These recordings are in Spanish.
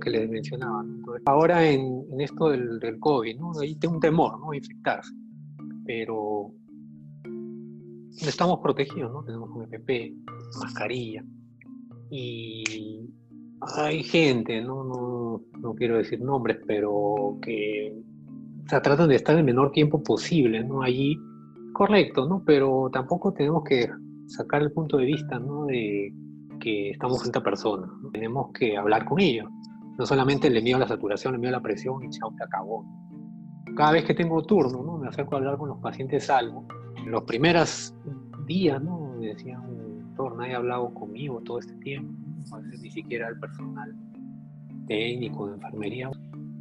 que les mencionaba. ahora en, esto del, COVID, ¿no? ahí tengo un temor, ¿no? infectarse. Pero estamos protegidos, ¿no? Tenemos un EPP, mascarilla. Y hay gente, ¿no? No, no quiero decir nombres, pero que o tratan de estar el menor tiempo posible, ¿no? Allí, correcto, ¿no? Pero tampoco tenemos que sacar el punto de vista, ¿no? De que estamos frente a personas. Tenemos que hablar con ellos. No solamente le miedo a la saturación, le miedo a la presión y chao, te acabó. Cada vez que tengo turno, ¿no? Me acerco a hablar con los pacientes salvo. En los primeros días, ¿no? Me decían, doctor, nadie ha hablado conmigo todo este tiempo. A veces ni siquiera el personal técnico de enfermería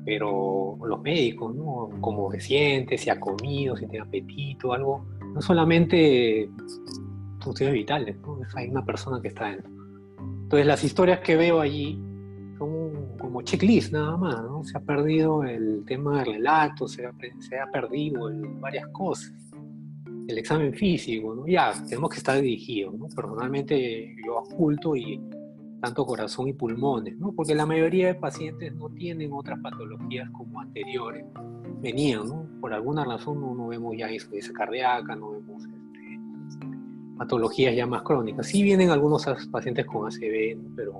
pero los médicos, ¿no? Como se siente, si ha comido, si tiene apetito, algo, no solamente funciones vitales, ¿no? Hay una persona que está dentro. Entonces las historias que veo allí como checklist nada más, ¿no? Se ha perdido el tema del relato, se ha, se ha perdido varias cosas. El examen físico, ¿no? Ya, tenemos que estar dirigidos, ¿no? Personalmente yo oculto y tanto corazón y pulmones, ¿no? Porque la mayoría de pacientes no tienen otras patologías como anteriores. Venían, ¿no? Por alguna razón no, vemos ya insuficiencia cardíaca, no vemos este, patologías ya más crónicas. Sí vienen algunos pacientes con ACV, pero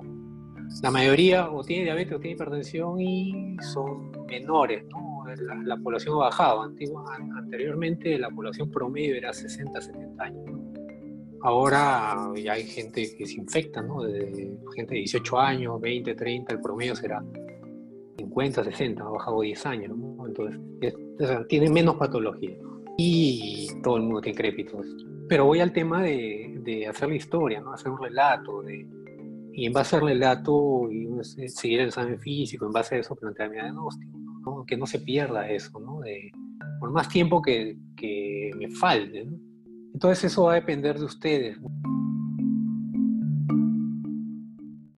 la mayoría o tiene diabetes o tiene hipertensión y son menores, ¿no? La, población ha bajado. anteriormente la población promedio era 60, 70 años. Ahora ya hay gente que se infecta, ¿no? Gente de 18 años, 20, 30, el promedio será 50, 60, ha bajado 10 años, ¿no? Entonces, tiene menos patología. Y todo el mundo tiene crépitos. Pero voy al tema de, de, hacer la historia, ¿no? Hacer un relato, de, y en base al relato y seguir el examen físico, en base a eso plantear mi diagnóstico, ¿no? Que no se pierda eso, ¿no? De, por más tiempo que, que me falte, ¿no? Entonces eso va a depender de ustedes.